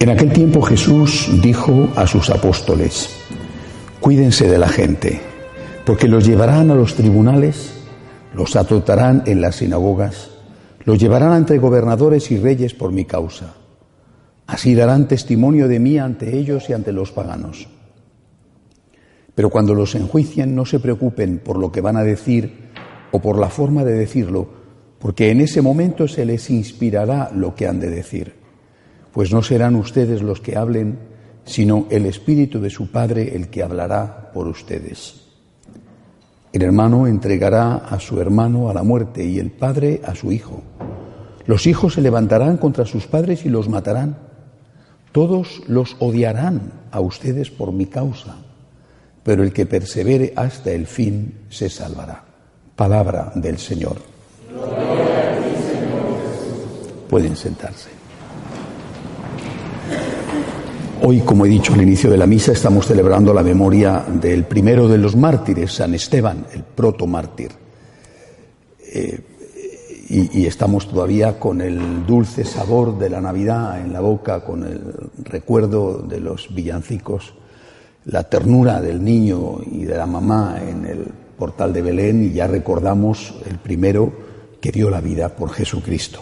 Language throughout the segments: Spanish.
En aquel tiempo Jesús dijo a sus apóstoles, cuídense de la gente, porque los llevarán a los tribunales, los azotarán en las sinagogas, los llevarán ante gobernadores y reyes por mi causa. Así darán testimonio de mí ante ellos y ante los paganos. Pero cuando los enjuicien, no se preocupen por lo que van a decir o por la forma de decirlo, porque en ese momento se les inspirará lo que han de decir pues no serán ustedes los que hablen, sino el Espíritu de su Padre el que hablará por ustedes. El hermano entregará a su hermano a la muerte y el padre a su hijo. Los hijos se levantarán contra sus padres y los matarán. Todos los odiarán a ustedes por mi causa, pero el que persevere hasta el fin se salvará. Palabra del Señor. Pueden sentarse. Hoy, como he dicho al inicio de la misa, estamos celebrando la memoria del primero de los mártires, San Esteban, el protomártir. Eh, y, y, estamos todavía con el dulce sabor de la Navidad en la boca, con el recuerdo de los villancicos, la ternura del niño y de la mamá en el portal de Belén y ya recordamos el primero que dio la vida por Jesucristo.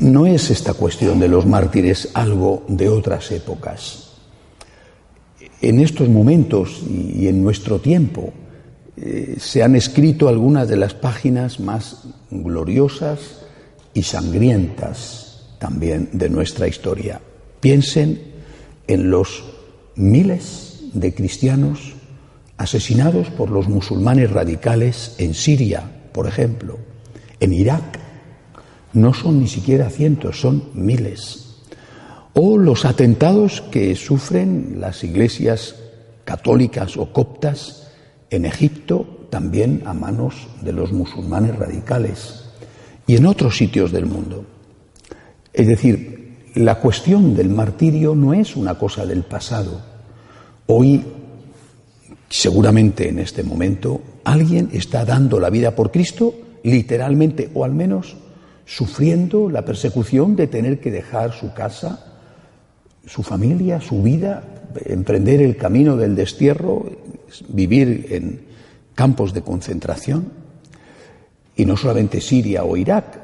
No es esta cuestión de los mártires algo de otras épocas. En estos momentos y en nuestro tiempo eh, se han escrito algunas de las páginas más gloriosas y sangrientas también de nuestra historia. Piensen en los miles de cristianos asesinados por los musulmanes radicales en Siria, por ejemplo, en Irak, no son ni siquiera cientos, son miles. O los atentados que sufren las iglesias católicas o coptas en Egipto, también a manos de los musulmanes radicales, y en otros sitios del mundo. Es decir, la cuestión del martirio no es una cosa del pasado. Hoy, seguramente en este momento, alguien está dando la vida por Cristo, literalmente, o al menos sufriendo la persecución de tener que dejar su casa, su familia, su vida, emprender el camino del destierro, vivir en campos de concentración. Y no solamente Siria o Irak,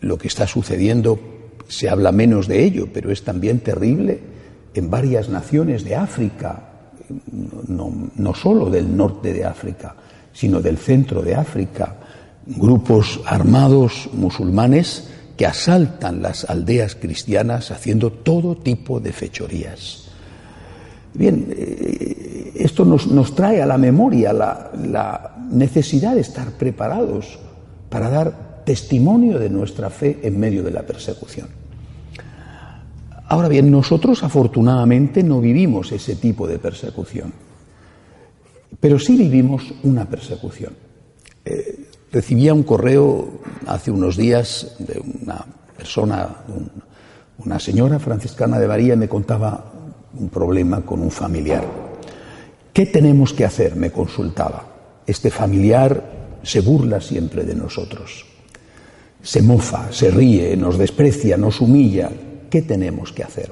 lo que está sucediendo se habla menos de ello, pero es también terrible en varias naciones de África, no, no solo del norte de África, sino del centro de África, grupos armados musulmanes que asaltan las aldeas cristianas haciendo todo tipo de fechorías. Bien, eh, esto nos, nos trae a la memoria la, la necesidad de estar preparados para dar testimonio de nuestra fe en medio de la persecución. Ahora bien, nosotros afortunadamente no vivimos ese tipo de persecución, pero sí vivimos una persecución. Recibía un correo hace unos días de una persona, una señora franciscana de Varía, me contaba un problema con un familiar. ¿Qué tenemos que hacer? me consultaba. Este familiar se burla siempre de nosotros. Se mofa, se ríe, nos desprecia, nos humilla. ¿Qué tenemos que hacer?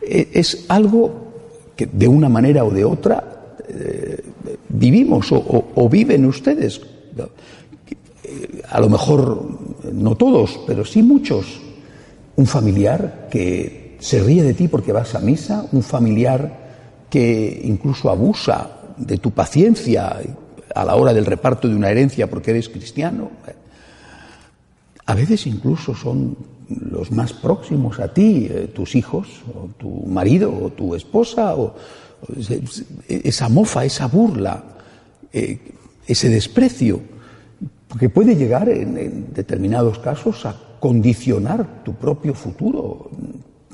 E, es algo que de una manera o de otra eh, vivimos o viven ustedes a lo mejor no todos, pero sí muchos, un familiar que se ríe de ti porque vas a misa, un familiar que incluso abusa de tu paciencia a la hora del reparto de una herencia porque eres cristiano. A veces incluso son los más próximos a ti, eh, tus hijos, o tu marido, o tu esposa, o, esa mofa, esa burla, eh, ese desprecio porque puede llegar en, determinados casos a condicionar tu propio futuro.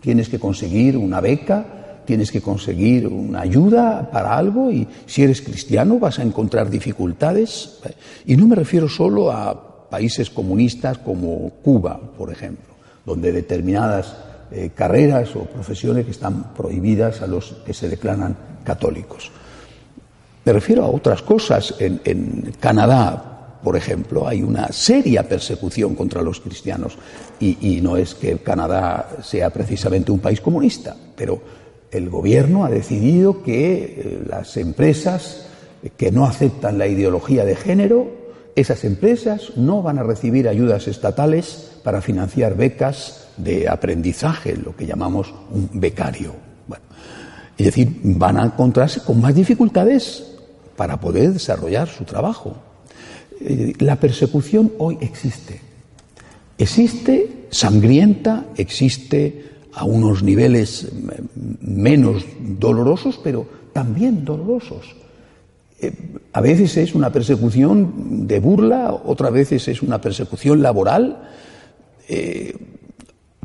Tienes que conseguir una beca, tienes que conseguir una ayuda para algo y si eres cristiano vas a encontrar dificultades. Y no me refiero solo a países comunistas como Cuba, por ejemplo, donde determinadas eh, carreras o profesiones están prohibidas a los que se declaran católicos. Me refiero a otras cosas. En, en Canadá, por ejemplo, hay una seria persecución contra los cristianos. Y, no es que Canadá sea precisamente un país comunista, pero el gobierno ha decidido que eh, las empresas que no aceptan la ideología de género, esas empresas no van a recibir ayudas estatales para financiar becas de aprendizaje, lo que llamamos un becario. Es decir, van a encontrarse con más dificultades para poder desarrollar su trabajo. Eh, la persecución hoy existe. Existe sangrienta, existe a unos niveles menos dolorosos, pero también dolorosos. Eh, a veces es una persecución de burla, otras veces es una persecución laboral, eh,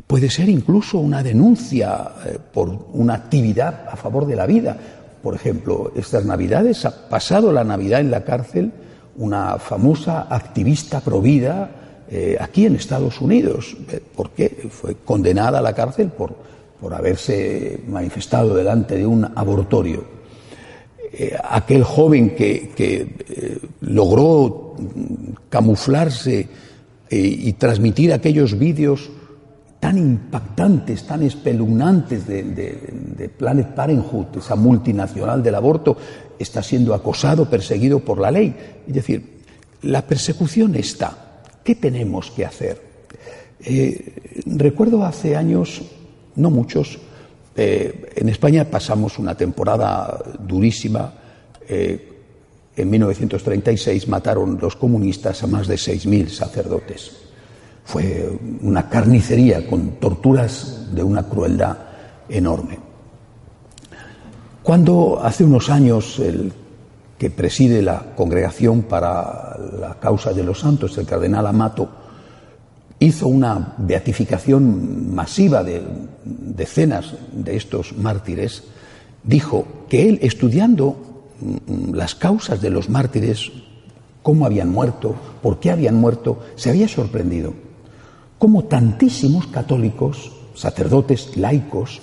puede ser incluso una denuncia por una actividad a favor de la vida. Por ejemplo, estas Navidades ha pasado la Navidad en la cárcel una famosa activista provida eh, aquí en Estados Unidos, eh, porque fue condenada a la cárcel por, por haberse manifestado delante de un abortorio. Eh, aquel joven que, que logró camuflarse y transmitir aquellos vídeos tan impactantes, tan espeluznantes de, de, de, Planet Parenthood, esa multinacional del aborto, está siendo acosado, perseguido por la ley. Es decir, la persecución está. ¿Qué tenemos que hacer? Eh, recuerdo hace años, no muchos, eh, en España pasamos una temporada durísima. Eh, en 1936 mataron los comunistas a más de 6.000 sacerdotes. Fue una carnicería con torturas de una crueldad enorme. Cuando hace unos años el que preside la Congregación para la Causa de los Santos, el cardenal Amato, hizo una beatificación masiva de decenas de estos mártires, dijo que él, estudiando mm, las causas de los mártires, cómo habían muerto, por qué habían muerto, se había sorprendido. Cómo tantísimos católicos, sacerdotes, laicos,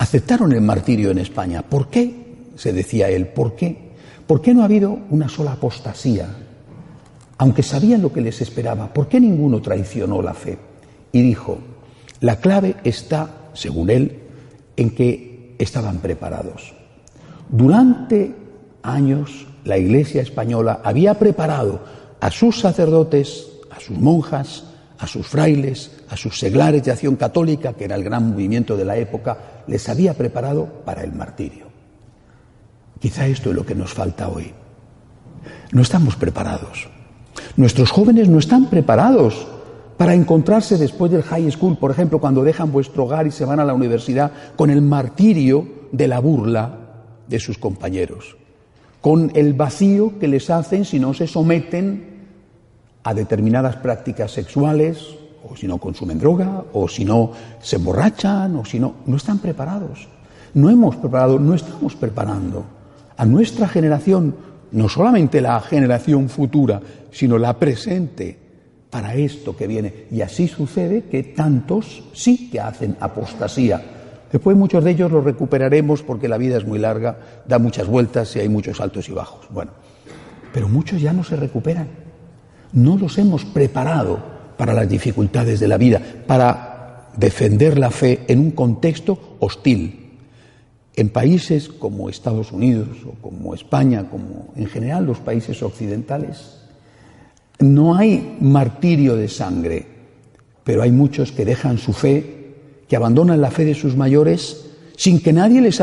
aceptaron el martirio en España. ¿Por qué? Se decía él, ¿por qué? ¿Por qué no ha habido una sola apostasía? Aunque sabían lo que les esperaba, ¿por qué ninguno traicionó la fe? Y dijo, la clave está, según él, en que estaban preparados. Durante años la Iglesia española había preparado a sus sacerdotes, a sus monjas, a sus frailes, a sus seglares de acción católica, que era el gran movimiento de la época, les había preparado para el martirio. Quizá esto es lo que nos falta hoy. No estamos preparados. Nuestros jóvenes no están preparados para encontrarse después del high school, por ejemplo, cuando dejan vuestro hogar y se van a la universidad con el martirio de la burla de sus compañeros, con el vacío que les hacen si no se someten a determinadas prácticas sexuales, o si no consumen droga, o si no se emborrachan, o si no, no están preparados. No hemos preparado, no estamos preparando a nuestra generación, no solamente la generación futura, sino la presente, para esto que viene. Y así sucede que tantos sí que hacen apostasía. Después muchos de ellos los recuperaremos porque la vida es muy larga, da muchas vueltas y hay muchos altos y bajos. Bueno, pero muchos ya no se recuperan. No los hemos preparado para las dificultades de la vida, para defender la fe en un contexto hostil, en países como Estados Unidos o como España, como en general los países occidentales, no hay martirio de sangre, pero hay muchos que dejan su fe, que abandonan la fe de sus mayores sin que nadie les